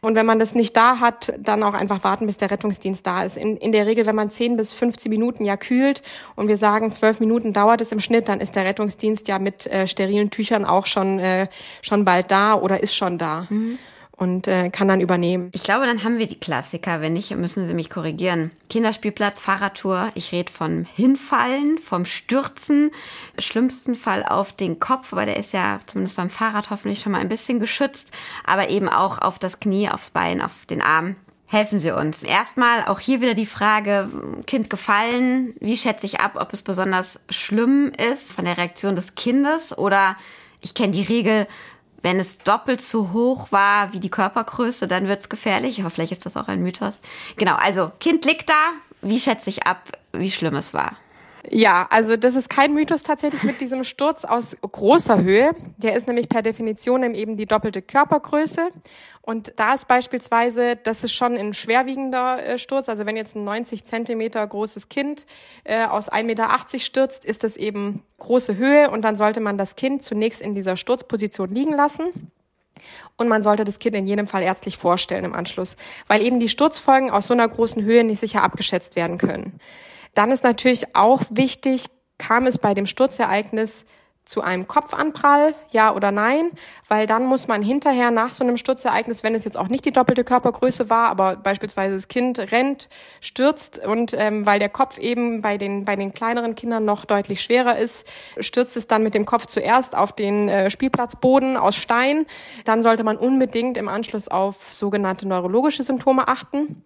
Und wenn man das nicht da hat, dann auch einfach warten, bis der Rettungsdienst da ist. In, in der Regel, wenn man 10 bis 15 Minuten ja kühlt und wir sagen, 12 Minuten dauert es im Schnitt, dann ist der Rettungsdienst ja mit äh, sterilen Tüchern auch schon, äh, schon bald da oder ist schon da. Mhm und äh, kann dann übernehmen. Ich glaube, dann haben wir die Klassiker. Wenn nicht, müssen Sie mich korrigieren. Kinderspielplatz, Fahrradtour. Ich rede vom Hinfallen, vom Stürzen. Schlimmsten Fall auf den Kopf, aber der ist ja zumindest beim Fahrrad hoffentlich schon mal ein bisschen geschützt. Aber eben auch auf das Knie, aufs Bein, auf den Arm. Helfen Sie uns. Erstmal auch hier wieder die Frage, Kind gefallen. Wie schätze ich ab, ob es besonders schlimm ist von der Reaktion des Kindes oder ich kenne die Regel, wenn es doppelt so hoch war wie die Körpergröße, dann wird es gefährlich. Aber vielleicht ist das auch ein Mythos. Genau, also Kind liegt da. Wie schätze ich ab, wie schlimm es war? Ja, also das ist kein Mythos tatsächlich mit diesem Sturz aus großer Höhe. Der ist nämlich per Definition eben die doppelte Körpergröße. Und da ist beispielsweise, das ist schon ein schwerwiegender äh, Sturz. Also wenn jetzt ein 90 Zentimeter großes Kind äh, aus 1,80 Meter stürzt, ist das eben große Höhe. Und dann sollte man das Kind zunächst in dieser Sturzposition liegen lassen. Und man sollte das Kind in jedem Fall ärztlich vorstellen im Anschluss, weil eben die Sturzfolgen aus so einer großen Höhe nicht sicher abgeschätzt werden können. Dann ist natürlich auch wichtig, kam es bei dem Sturzereignis zu einem Kopfanprall, ja oder nein, weil dann muss man hinterher nach so einem Sturzereignis, wenn es jetzt auch nicht die doppelte Körpergröße war, aber beispielsweise das Kind rennt, stürzt und ähm, weil der Kopf eben bei den bei den kleineren Kindern noch deutlich schwerer ist, stürzt es dann mit dem Kopf zuerst auf den äh, Spielplatzboden aus Stein, dann sollte man unbedingt im Anschluss auf sogenannte neurologische Symptome achten.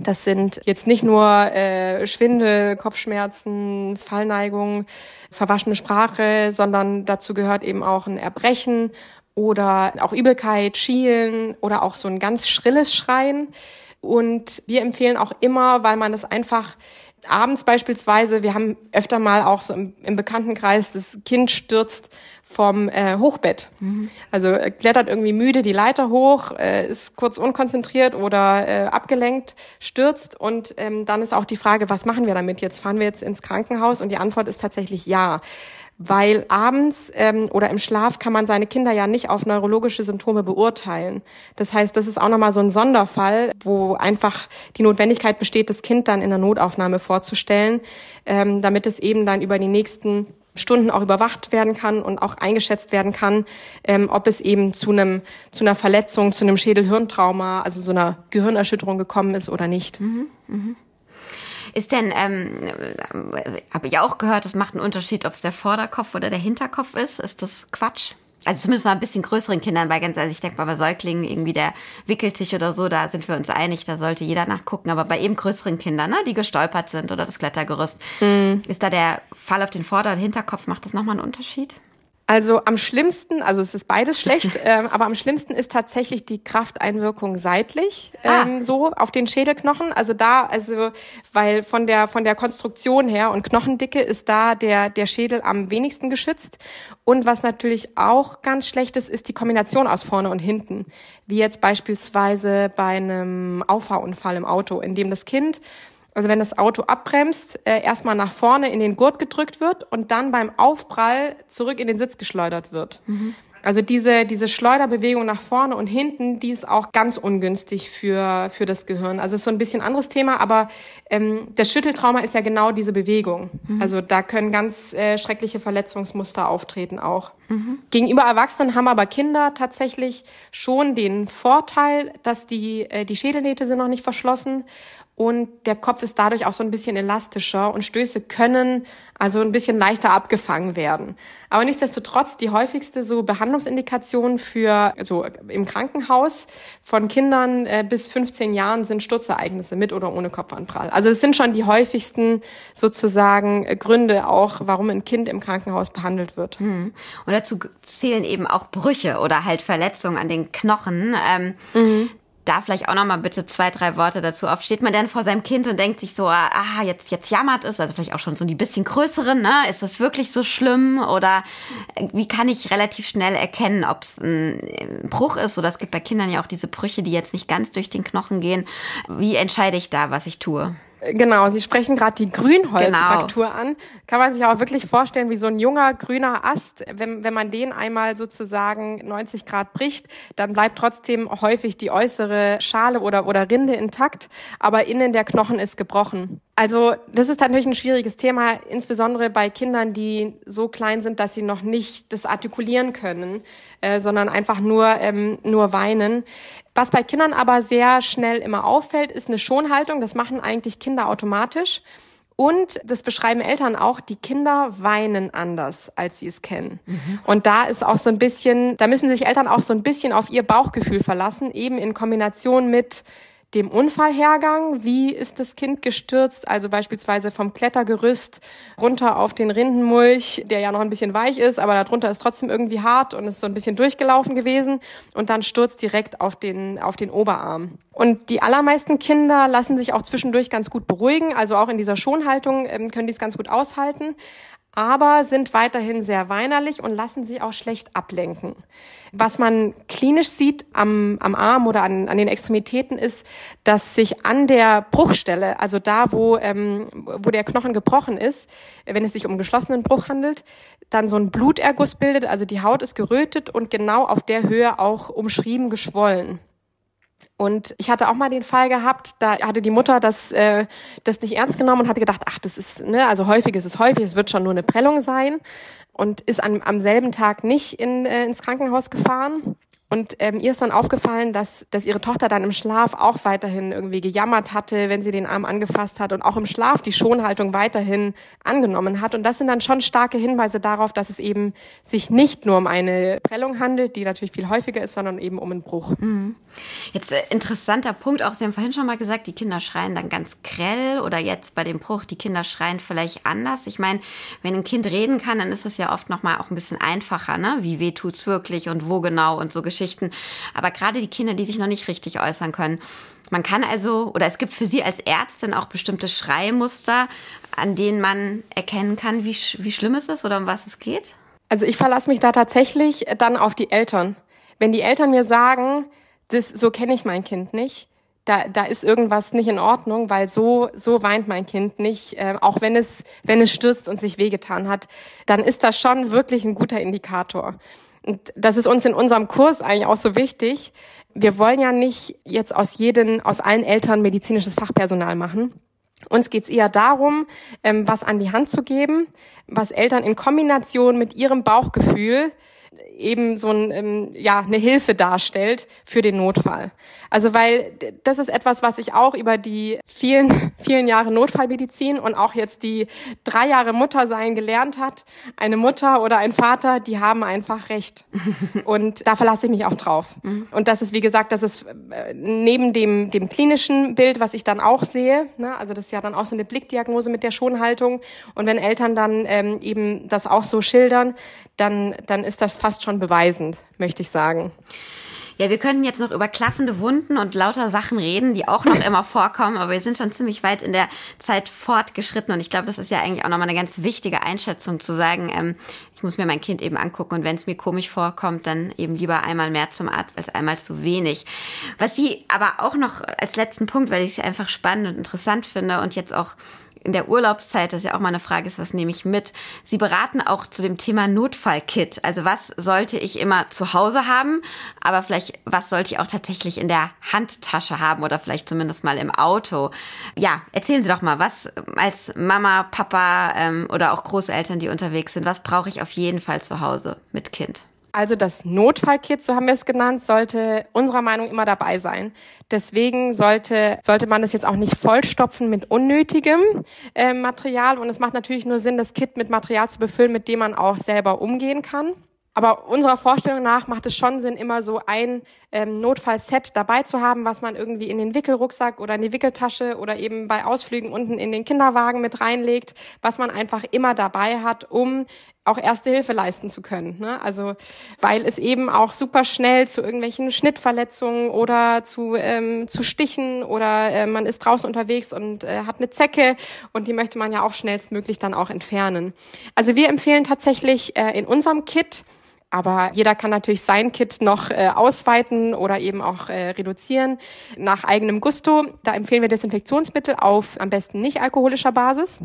Das sind jetzt nicht nur äh, Schwindel, Kopfschmerzen, Fallneigung, verwaschene Sprache, sondern dazu gehört eben auch ein Erbrechen oder auch Übelkeit, Schielen oder auch so ein ganz schrilles Schreien. Und wir empfehlen auch immer, weil man das einfach abends beispielsweise, wir haben öfter mal auch so im, im Bekanntenkreis, das Kind stürzt vom äh, Hochbett. Mhm. Also äh, klettert irgendwie müde die Leiter hoch, äh, ist kurz unkonzentriert oder äh, abgelenkt, stürzt und ähm, dann ist auch die Frage, was machen wir damit? Jetzt fahren wir jetzt ins Krankenhaus und die Antwort ist tatsächlich ja. Weil abends ähm, oder im Schlaf kann man seine Kinder ja nicht auf neurologische Symptome beurteilen. Das heißt, das ist auch nochmal so ein Sonderfall, wo einfach die Notwendigkeit besteht, das Kind dann in der Notaufnahme vorzustellen, ähm, damit es eben dann über die nächsten Stunden auch überwacht werden kann und auch eingeschätzt werden kann, ähm, ob es eben zu einem zu einer Verletzung, zu einem Schädelhirntrauma, also so einer Gehirnerschütterung gekommen ist oder nicht. Mhm, mh. Ist denn, ähm, habe ich auch gehört, es macht einen Unterschied, ob es der Vorderkopf oder der Hinterkopf ist. Ist das Quatsch? Also zumindest mal ein bisschen größeren Kindern, weil ganz ehrlich, ich denke mal bei Säuglingen irgendwie der Wickeltisch oder so, da sind wir uns einig, da sollte jeder nachgucken. Aber bei eben größeren Kindern, ne, die gestolpert sind oder das Klettergerüst, mhm. ist da der Fall auf den Vorder- und Hinterkopf, macht das nochmal einen Unterschied? Also am schlimmsten, also es ist beides schlecht, ähm, aber am schlimmsten ist tatsächlich die Krafteinwirkung seitlich, ah. ähm, ah. so auf den Schädelknochen. Also da, also weil von der von der Konstruktion her und Knochendicke ist da der der Schädel am wenigsten geschützt. Und was natürlich auch ganz schlecht ist, ist die Kombination aus vorne und hinten, wie jetzt beispielsweise bei einem Auffahrunfall im Auto, in dem das Kind also wenn das Auto abbremst, äh, erstmal nach vorne in den Gurt gedrückt wird und dann beim Aufprall zurück in den Sitz geschleudert wird. Mhm. Also diese, diese Schleuderbewegung nach vorne und hinten, die ist auch ganz ungünstig für, für das Gehirn. Also ist so ein bisschen anderes Thema, aber ähm, das Schütteltrauma ist ja genau diese Bewegung. Mhm. Also da können ganz äh, schreckliche Verletzungsmuster auftreten auch. Mhm. Gegenüber Erwachsenen haben aber Kinder tatsächlich schon den Vorteil, dass die, äh, die Schädelnähte sind noch nicht verschlossen und der Kopf ist dadurch auch so ein bisschen elastischer und Stöße können also ein bisschen leichter abgefangen werden. Aber nichtsdestotrotz die häufigste so Behandlungsindikation für also im Krankenhaus von Kindern äh, bis 15 Jahren sind Sturzereignisse mit oder ohne Kopfanprall. Also es sind schon die häufigsten sozusagen Gründe auch, warum ein Kind im Krankenhaus behandelt wird. Hm. Und dazu zählen eben auch Brüche oder halt Verletzungen an den Knochen. Ähm, mhm da vielleicht auch noch mal bitte zwei, drei Worte dazu auf. Steht man denn vor seinem Kind und denkt sich so, ah, jetzt, jetzt jammert es, also vielleicht auch schon so die bisschen größeren, ne? Ist das wirklich so schlimm? Oder äh, wie kann ich relativ schnell erkennen, ob es ein Bruch ist? Oder es gibt bei Kindern ja auch diese Brüche, die jetzt nicht ganz durch den Knochen gehen. Wie entscheide ich da, was ich tue? Genau, Sie sprechen gerade die Grünholzfraktur genau. an. Kann man sich auch wirklich vorstellen, wie so ein junger grüner Ast, wenn, wenn man den einmal sozusagen 90 Grad bricht, dann bleibt trotzdem häufig die äußere Schale oder, oder Rinde intakt, aber innen der Knochen ist gebrochen. Also das ist natürlich ein schwieriges Thema, insbesondere bei Kindern, die so klein sind, dass sie noch nicht das artikulieren können, äh, sondern einfach nur ähm, nur weinen. Was bei Kindern aber sehr schnell immer auffällt, ist eine Schonhaltung. Das machen eigentlich Kinder automatisch. Und das beschreiben Eltern auch, die Kinder weinen anders, als sie es kennen. Mhm. Und da ist auch so ein bisschen, da müssen sich Eltern auch so ein bisschen auf ihr Bauchgefühl verlassen, eben in Kombination mit dem Unfallhergang, wie ist das Kind gestürzt, also beispielsweise vom Klettergerüst runter auf den Rindenmulch, der ja noch ein bisschen weich ist, aber darunter ist trotzdem irgendwie hart und ist so ein bisschen durchgelaufen gewesen und dann stürzt direkt auf den, auf den Oberarm. Und die allermeisten Kinder lassen sich auch zwischendurch ganz gut beruhigen, also auch in dieser Schonhaltung ähm, können die es ganz gut aushalten aber sind weiterhin sehr weinerlich und lassen sich auch schlecht ablenken. Was man klinisch sieht am, am Arm oder an, an den Extremitäten ist, dass sich an der Bruchstelle, also da, wo, ähm, wo der Knochen gebrochen ist, wenn es sich um geschlossenen Bruch handelt, dann so ein Bluterguss bildet, also die Haut ist gerötet und genau auf der Höhe auch umschrieben geschwollen. Und ich hatte auch mal den Fall gehabt, da hatte die Mutter das, äh, das nicht ernst genommen und hatte gedacht, ach, das ist, ne, also häufig ist es häufig, es wird schon nur eine Prellung sein und ist an, am selben Tag nicht in, äh, ins Krankenhaus gefahren. Und ähm, ihr ist dann aufgefallen, dass, dass ihre Tochter dann im Schlaf auch weiterhin irgendwie gejammert hatte, wenn sie den Arm angefasst hat und auch im Schlaf die Schonhaltung weiterhin angenommen hat. Und das sind dann schon starke Hinweise darauf, dass es eben sich nicht nur um eine Prellung handelt, die natürlich viel häufiger ist, sondern eben um einen Bruch. Mhm. Jetzt äh, interessanter Punkt auch, Sie haben vorhin schon mal gesagt, die Kinder schreien dann ganz grell oder jetzt bei dem Bruch, die Kinder schreien vielleicht anders. Ich meine, wenn ein Kind reden kann, dann ist es ja oft nochmal auch ein bisschen einfacher, ne? Wie weh tut's wirklich und wo genau und so Geschichten. Aber gerade die Kinder, die sich noch nicht richtig äußern können. Man kann also, oder es gibt für Sie als Ärztin auch bestimmte Schreimuster, an denen man erkennen kann, wie, wie schlimm es ist oder um was es geht? Also ich verlasse mich da tatsächlich dann auf die Eltern. Wenn die Eltern mir sagen, das, so kenne ich mein Kind nicht, da, da ist irgendwas nicht in Ordnung, weil so, so weint mein Kind nicht, äh, auch wenn es, wenn es stürzt und sich wehgetan hat, dann ist das schon wirklich ein guter Indikator. Und das ist uns in unserem Kurs eigentlich auch so wichtig. Wir wollen ja nicht jetzt aus jeden, aus allen Eltern medizinisches Fachpersonal machen, Uns geht's eher darum, ähm, was an die Hand zu geben, was Eltern in Kombination mit ihrem Bauchgefühl eben so ein, ähm, ja, eine Hilfe darstellt für den Notfall. Also weil das ist etwas, was ich auch über die vielen, vielen Jahre Notfallmedizin und auch jetzt die drei Jahre Mutter sein gelernt hat. Eine Mutter oder ein Vater, die haben einfach recht. Und da verlasse ich mich auch drauf. Mhm. Und das ist, wie gesagt, das ist äh, neben dem, dem klinischen Bild, was ich dann auch sehe, ne, also das ist ja dann auch so eine Blickdiagnose mit der Schonhaltung. Und wenn Eltern dann ähm, eben das auch so schildern, dann, dann ist das fast schon beweisend, möchte ich sagen. Ja, wir könnten jetzt noch über klaffende Wunden und lauter Sachen reden, die auch noch immer vorkommen, aber wir sind schon ziemlich weit in der Zeit fortgeschritten und ich glaube, das ist ja eigentlich auch nochmal eine ganz wichtige Einschätzung zu sagen, ähm, ich muss mir mein Kind eben angucken und wenn es mir komisch vorkommt, dann eben lieber einmal mehr zum Arzt als einmal zu wenig. Was Sie aber auch noch als letzten Punkt, weil ich es einfach spannend und interessant finde und jetzt auch in der Urlaubszeit, das ja auch mal eine Frage ist, was nehme ich mit? Sie beraten auch zu dem Thema Notfallkit. Also was sollte ich immer zu Hause haben, aber vielleicht was sollte ich auch tatsächlich in der Handtasche haben oder vielleicht zumindest mal im Auto? Ja, erzählen Sie doch mal, was als Mama, Papa ähm, oder auch Großeltern, die unterwegs sind, was brauche ich auf jeden Fall zu Hause mit Kind? Also das Notfallkit, so haben wir es genannt, sollte unserer Meinung immer dabei sein. Deswegen sollte, sollte man es jetzt auch nicht vollstopfen mit unnötigem äh, Material. Und es macht natürlich nur Sinn, das Kit mit Material zu befüllen, mit dem man auch selber umgehen kann. Aber unserer Vorstellung nach macht es schon Sinn, immer so ein ähm, Notfallset dabei zu haben, was man irgendwie in den Wickelrucksack oder in die Wickeltasche oder eben bei Ausflügen unten in den Kinderwagen mit reinlegt, was man einfach immer dabei hat, um auch erste Hilfe leisten zu können. Ne? Also weil es eben auch super schnell zu irgendwelchen Schnittverletzungen oder zu, ähm, zu Stichen oder äh, man ist draußen unterwegs und äh, hat eine Zecke und die möchte man ja auch schnellstmöglich dann auch entfernen. Also wir empfehlen tatsächlich äh, in unserem Kit aber jeder kann natürlich sein Kit noch äh, ausweiten oder eben auch äh, reduzieren nach eigenem Gusto. Da empfehlen wir Desinfektionsmittel auf am besten nicht alkoholischer Basis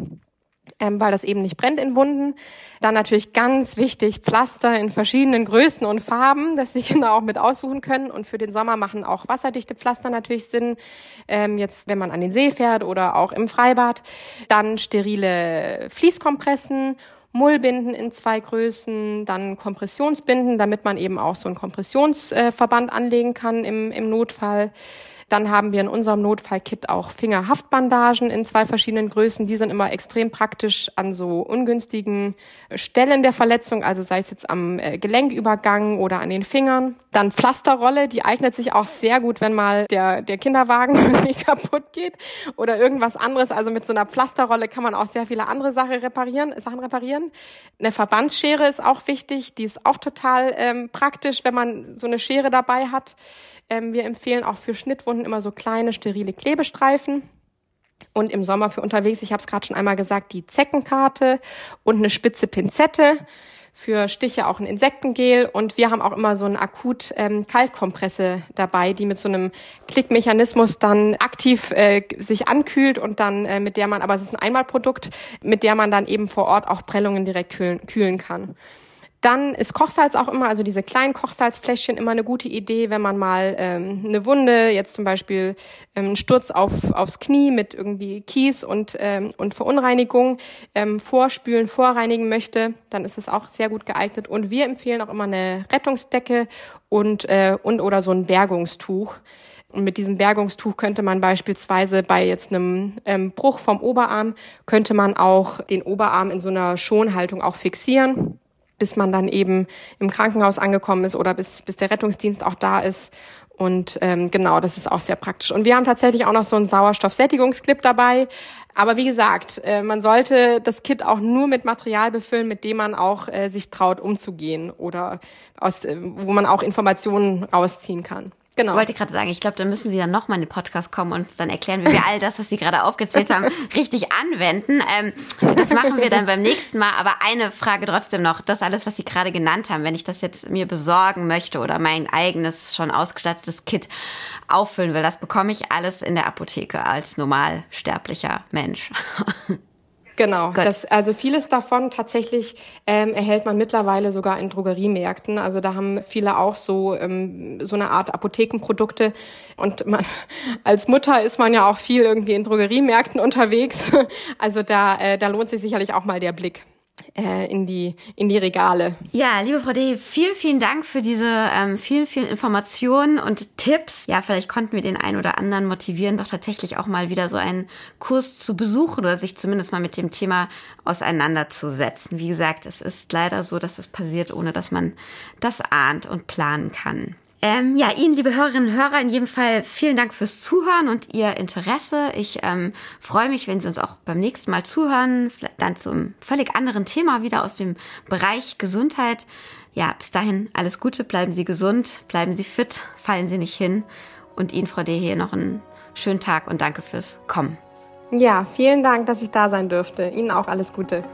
ähm, weil das eben nicht brennt in Wunden. Dann natürlich ganz wichtig Pflaster in verschiedenen Größen und Farben, dass die Kinder auch mit aussuchen können. Und für den Sommer machen auch wasserdichte Pflaster natürlich Sinn. Ähm, jetzt, wenn man an den See fährt oder auch im Freibad. Dann sterile Fließkompressen Mullbinden in zwei Größen, dann Kompressionsbinden, damit man eben auch so einen Kompressionsverband anlegen kann im, im Notfall. Dann haben wir in unserem Notfallkit auch Fingerhaftbandagen in zwei verschiedenen Größen. Die sind immer extrem praktisch an so ungünstigen Stellen der Verletzung, also sei es jetzt am äh, Gelenkübergang oder an den Fingern. Dann Pflasterrolle, die eignet sich auch sehr gut, wenn mal der, der Kinderwagen kaputt geht oder irgendwas anderes. Also mit so einer Pflasterrolle kann man auch sehr viele andere Sachen reparieren. Sachen reparieren. Eine Verbandsschere ist auch wichtig. Die ist auch total ähm, praktisch, wenn man so eine Schere dabei hat. Ähm, wir empfehlen auch für Schnittwunden immer so kleine sterile Klebestreifen. Und im Sommer für unterwegs, ich habe es gerade schon einmal gesagt, die Zeckenkarte und eine spitze Pinzette. Für Stiche auch ein Insektengel und wir haben auch immer so eine akut ähm, Kaltkompresse dabei, die mit so einem Klickmechanismus dann aktiv äh, sich ankühlt und dann äh, mit der man, aber es ist ein Einmalprodukt, mit der man dann eben vor Ort auch Prellungen direkt kühlen, kühlen kann. Dann ist Kochsalz auch immer, also diese kleinen Kochsalzfläschchen immer eine gute Idee, wenn man mal ähm, eine Wunde, jetzt zum Beispiel ähm, einen Sturz auf, aufs Knie mit irgendwie Kies und, ähm, und Verunreinigung ähm, vorspülen, vorreinigen möchte, dann ist es auch sehr gut geeignet. Und wir empfehlen auch immer eine Rettungsdecke und, äh, und oder so ein Bergungstuch. Und mit diesem Bergungstuch könnte man beispielsweise bei jetzt einem ähm, Bruch vom Oberarm, könnte man auch den Oberarm in so einer Schonhaltung auch fixieren bis man dann eben im Krankenhaus angekommen ist oder bis, bis der Rettungsdienst auch da ist. Und ähm, genau, das ist auch sehr praktisch. Und wir haben tatsächlich auch noch so einen Sauerstoffsättigungsclip dabei. Aber wie gesagt, äh, man sollte das Kit auch nur mit Material befüllen, mit dem man auch äh, sich traut, umzugehen oder aus, äh, wo man auch Informationen rausziehen kann. Genau. Wollte gerade sagen, ich glaube, da müssen Sie dann nochmal in den Podcast kommen und dann erklären, wie wir all das, was Sie gerade aufgezählt haben, richtig anwenden. Ähm, das machen wir dann beim nächsten Mal. Aber eine Frage trotzdem noch. Das alles, was Sie gerade genannt haben, wenn ich das jetzt mir besorgen möchte oder mein eigenes schon ausgestattetes Kit auffüllen will, das bekomme ich alles in der Apotheke als normal sterblicher Mensch. Genau. Das, also vieles davon tatsächlich ähm, erhält man mittlerweile sogar in Drogeriemärkten. Also da haben viele auch so ähm, so eine Art Apothekenprodukte. Und man als Mutter ist man ja auch viel irgendwie in Drogeriemärkten unterwegs. Also da äh, da lohnt sich sicherlich auch mal der Blick in die in die Regale. Ja, liebe Frau D, vielen vielen Dank für diese ähm, vielen vielen Informationen und Tipps. Ja, vielleicht konnten wir den einen oder anderen motivieren, doch tatsächlich auch mal wieder so einen Kurs zu besuchen oder sich zumindest mal mit dem Thema auseinanderzusetzen. Wie gesagt, es ist leider so, dass es passiert, ohne dass man das ahnt und planen kann. Ähm, ja, Ihnen, liebe Hörerinnen und Hörer, in jedem Fall vielen Dank fürs Zuhören und Ihr Interesse. Ich ähm, freue mich, wenn Sie uns auch beim nächsten Mal zuhören, dann zum völlig anderen Thema wieder aus dem Bereich Gesundheit. Ja, bis dahin alles Gute, bleiben Sie gesund, bleiben Sie fit, fallen Sie nicht hin und Ihnen, Frau D, hier noch einen schönen Tag und danke fürs Kommen. Ja, vielen Dank, dass ich da sein dürfte. Ihnen auch alles Gute.